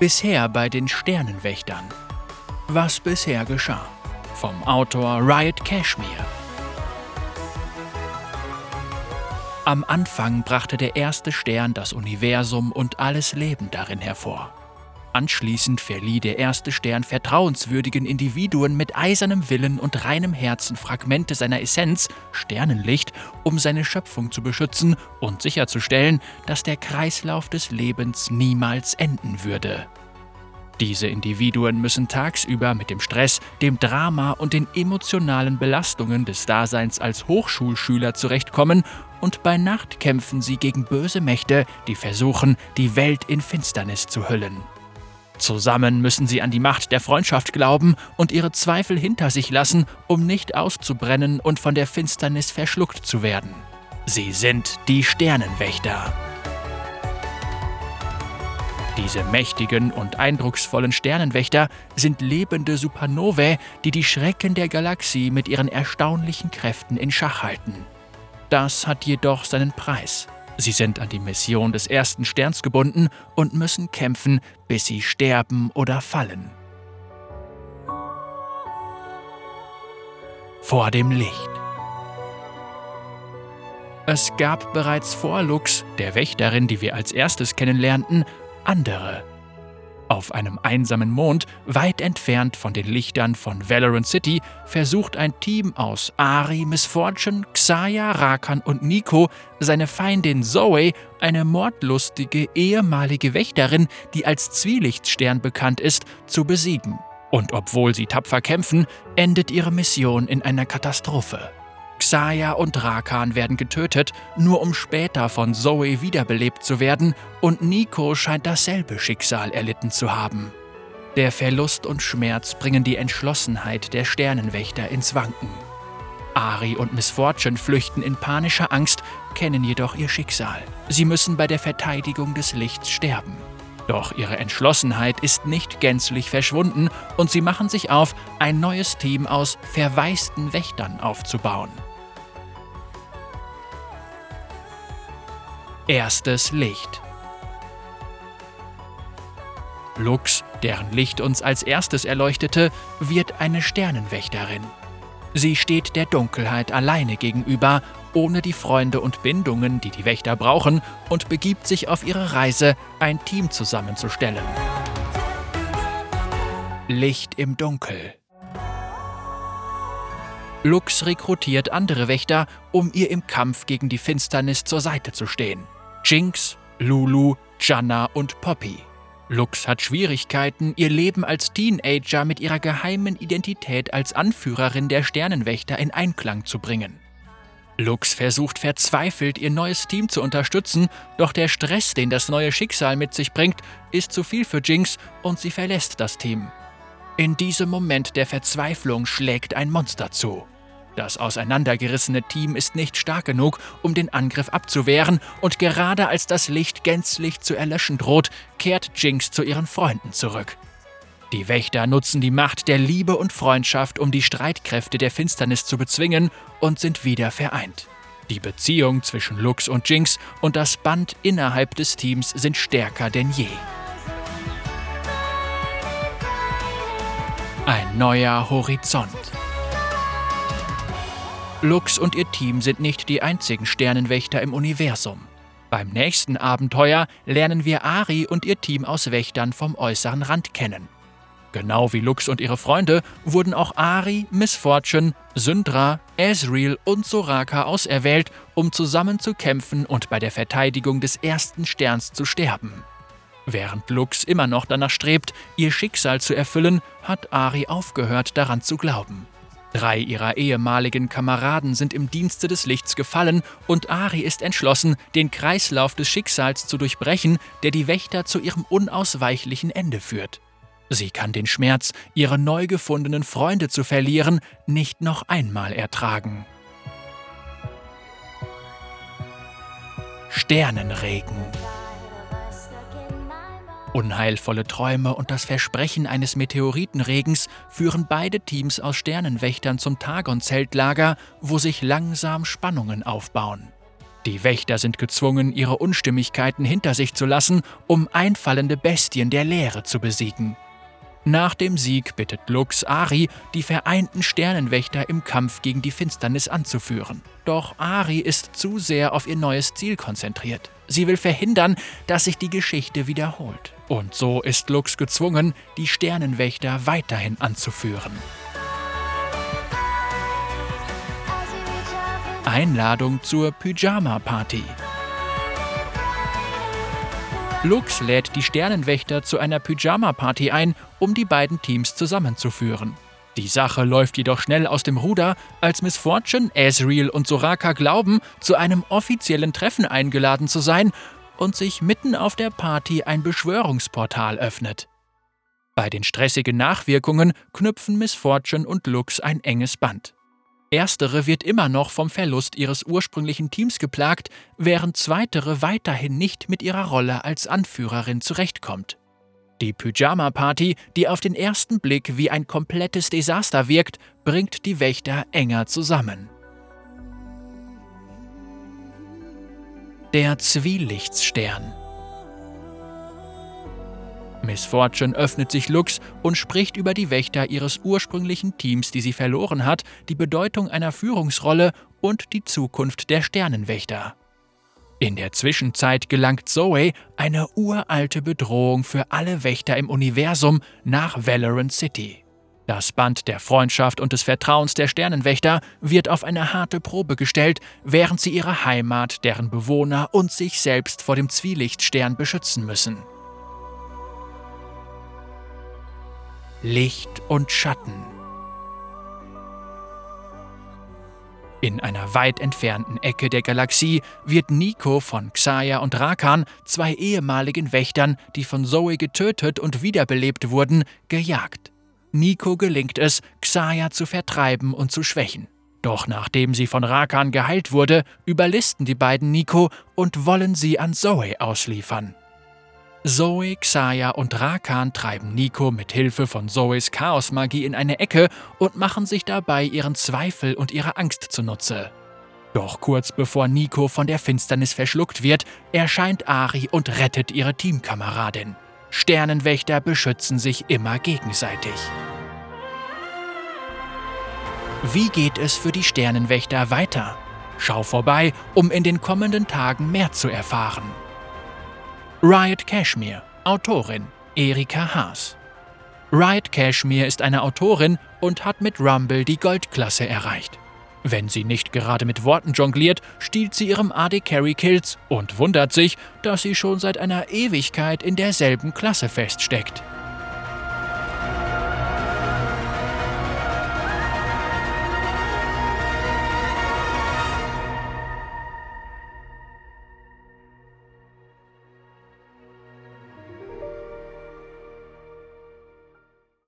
Bisher bei den Sternenwächtern. Was bisher geschah. Vom Autor Riot Cashmere. Am Anfang brachte der erste Stern das Universum und alles Leben darin hervor. Anschließend verlieh der erste Stern vertrauenswürdigen Individuen mit eisernem Willen und reinem Herzen Fragmente seiner Essenz, Sternenlicht, um seine Schöpfung zu beschützen und sicherzustellen, dass der Kreislauf des Lebens niemals enden würde. Diese Individuen müssen tagsüber mit dem Stress, dem Drama und den emotionalen Belastungen des Daseins als Hochschulschüler zurechtkommen und bei Nacht kämpfen sie gegen böse Mächte, die versuchen, die Welt in Finsternis zu hüllen. Zusammen müssen sie an die Macht der Freundschaft glauben und ihre Zweifel hinter sich lassen, um nicht auszubrennen und von der Finsternis verschluckt zu werden. Sie sind die Sternenwächter. Diese mächtigen und eindrucksvollen Sternenwächter sind lebende Supernovae, die die Schrecken der Galaxie mit ihren erstaunlichen Kräften in Schach halten. Das hat jedoch seinen Preis. Sie sind an die Mission des ersten Sterns gebunden und müssen kämpfen, bis sie sterben oder fallen. Vor dem Licht. Es gab bereits vor Lux, der Wächterin, die wir als erstes kennenlernten, andere auf einem einsamen Mond, weit entfernt von den Lichtern von Valorant City, versucht ein Team aus Ari, Miss Fortune, Xaya, Rakan und Nico, seine Feindin Zoe, eine mordlustige ehemalige Wächterin, die als Zwielichtstern bekannt ist, zu besiegen. Und obwohl sie tapfer kämpfen, endet ihre Mission in einer Katastrophe. Xaya und Rakan werden getötet, nur um später von Zoe wiederbelebt zu werden, und Nico scheint dasselbe Schicksal erlitten zu haben. Der Verlust und Schmerz bringen die Entschlossenheit der Sternenwächter ins Wanken. Ari und Miss Fortune flüchten in panischer Angst, kennen jedoch ihr Schicksal. Sie müssen bei der Verteidigung des Lichts sterben. Doch ihre Entschlossenheit ist nicht gänzlich verschwunden und sie machen sich auf, ein neues Team aus verwaisten Wächtern aufzubauen. Erstes Licht. Lux, deren Licht uns als erstes erleuchtete, wird eine Sternenwächterin. Sie steht der Dunkelheit alleine gegenüber, ohne die Freunde und Bindungen, die die Wächter brauchen, und begibt sich auf ihre Reise, ein Team zusammenzustellen. Licht im Dunkel. Lux rekrutiert andere Wächter, um ihr im Kampf gegen die Finsternis zur Seite zu stehen. Jinx, Lulu, Janna und Poppy. Lux hat Schwierigkeiten, ihr Leben als Teenager mit ihrer geheimen Identität als Anführerin der Sternenwächter in Einklang zu bringen. Lux versucht verzweifelt, ihr neues Team zu unterstützen, doch der Stress, den das neue Schicksal mit sich bringt, ist zu viel für Jinx und sie verlässt das Team. In diesem Moment der Verzweiflung schlägt ein Monster zu. Das auseinandergerissene Team ist nicht stark genug, um den Angriff abzuwehren, und gerade als das Licht gänzlich zu erlöschen droht, kehrt Jinx zu ihren Freunden zurück. Die Wächter nutzen die Macht der Liebe und Freundschaft, um die Streitkräfte der Finsternis zu bezwingen und sind wieder vereint. Die Beziehung zwischen Lux und Jinx und das Band innerhalb des Teams sind stärker denn je. Ein neuer Horizont. Lux und ihr Team sind nicht die einzigen Sternenwächter im Universum. Beim nächsten Abenteuer lernen wir Ari und ihr Team aus Wächtern vom äußeren Rand kennen. Genau wie Lux und ihre Freunde wurden auch Ari, Miss Fortune, Syndra, Ezreal und Soraka auserwählt, um zusammen zu kämpfen und bei der Verteidigung des ersten Sterns zu sterben. Während Lux immer noch danach strebt, ihr Schicksal zu erfüllen, hat Ari aufgehört daran zu glauben. Drei ihrer ehemaligen Kameraden sind im Dienste des Lichts gefallen und Ari ist entschlossen, den Kreislauf des Schicksals zu durchbrechen, der die Wächter zu ihrem unausweichlichen Ende führt. Sie kann den Schmerz, ihre neu gefundenen Freunde zu verlieren, nicht noch einmal ertragen. Sternenregen Unheilvolle Träume und das Versprechen eines Meteoritenregens führen beide Teams aus Sternenwächtern zum Tagon-Zeltlager, wo sich langsam Spannungen aufbauen. Die Wächter sind gezwungen, ihre Unstimmigkeiten hinter sich zu lassen, um einfallende Bestien der Leere zu besiegen. Nach dem Sieg bittet Lux Ari, die vereinten Sternenwächter im Kampf gegen die Finsternis anzuführen. Doch Ari ist zu sehr auf ihr neues Ziel konzentriert. Sie will verhindern, dass sich die Geschichte wiederholt. Und so ist Lux gezwungen, die Sternenwächter weiterhin anzuführen. Einladung zur Pyjama-Party. Lux lädt die Sternenwächter zu einer Pyjama-Party ein, um die beiden Teams zusammenzuführen. Die Sache läuft jedoch schnell aus dem Ruder, als Miss Fortune, Asriel und Soraka glauben, zu einem offiziellen Treffen eingeladen zu sein und sich mitten auf der Party ein Beschwörungsportal öffnet. Bei den stressigen Nachwirkungen knüpfen Miss Fortune und Lux ein enges Band. Erstere wird immer noch vom Verlust ihres ursprünglichen Teams geplagt, während zweitere weiterhin nicht mit ihrer Rolle als Anführerin zurechtkommt. Die Pyjama-Party, die auf den ersten Blick wie ein komplettes Desaster wirkt, bringt die Wächter enger zusammen. Der Zwielichtsstern Miss Fortune öffnet sich Lux und spricht über die Wächter ihres ursprünglichen Teams, die sie verloren hat, die Bedeutung einer Führungsrolle und die Zukunft der Sternenwächter. In der Zwischenzeit gelangt Zoe, eine uralte Bedrohung für alle Wächter im Universum, nach Valorant City. Das Band der Freundschaft und des Vertrauens der Sternenwächter wird auf eine harte Probe gestellt, während sie ihre Heimat, deren Bewohner und sich selbst vor dem Zwielichtstern beschützen müssen. Licht und Schatten. In einer weit entfernten Ecke der Galaxie wird Nico von Xaya und Rakan, zwei ehemaligen Wächtern, die von Zoe getötet und wiederbelebt wurden, gejagt. Nico gelingt es, Xaya zu vertreiben und zu schwächen. Doch nachdem sie von Rakan geheilt wurde, überlisten die beiden Nico und wollen sie an Zoe ausliefern. Zoe, Xaya und Rakan treiben Nico mit Hilfe von Zoes Chaosmagie in eine Ecke und machen sich dabei ihren Zweifel und ihre Angst zunutze. Doch kurz bevor Nico von der Finsternis verschluckt wird, erscheint Ari und rettet ihre Teamkameradin. Sternenwächter beschützen sich immer gegenseitig. Wie geht es für die Sternenwächter weiter? Schau vorbei, um in den kommenden Tagen mehr zu erfahren. Riot Cashmere, Autorin Erika Haas. Riot Cashmere ist eine Autorin und hat mit Rumble die Goldklasse erreicht. Wenn sie nicht gerade mit Worten jongliert, stiehlt sie ihrem AD Carry Kills und wundert sich, dass sie schon seit einer Ewigkeit in derselben Klasse feststeckt.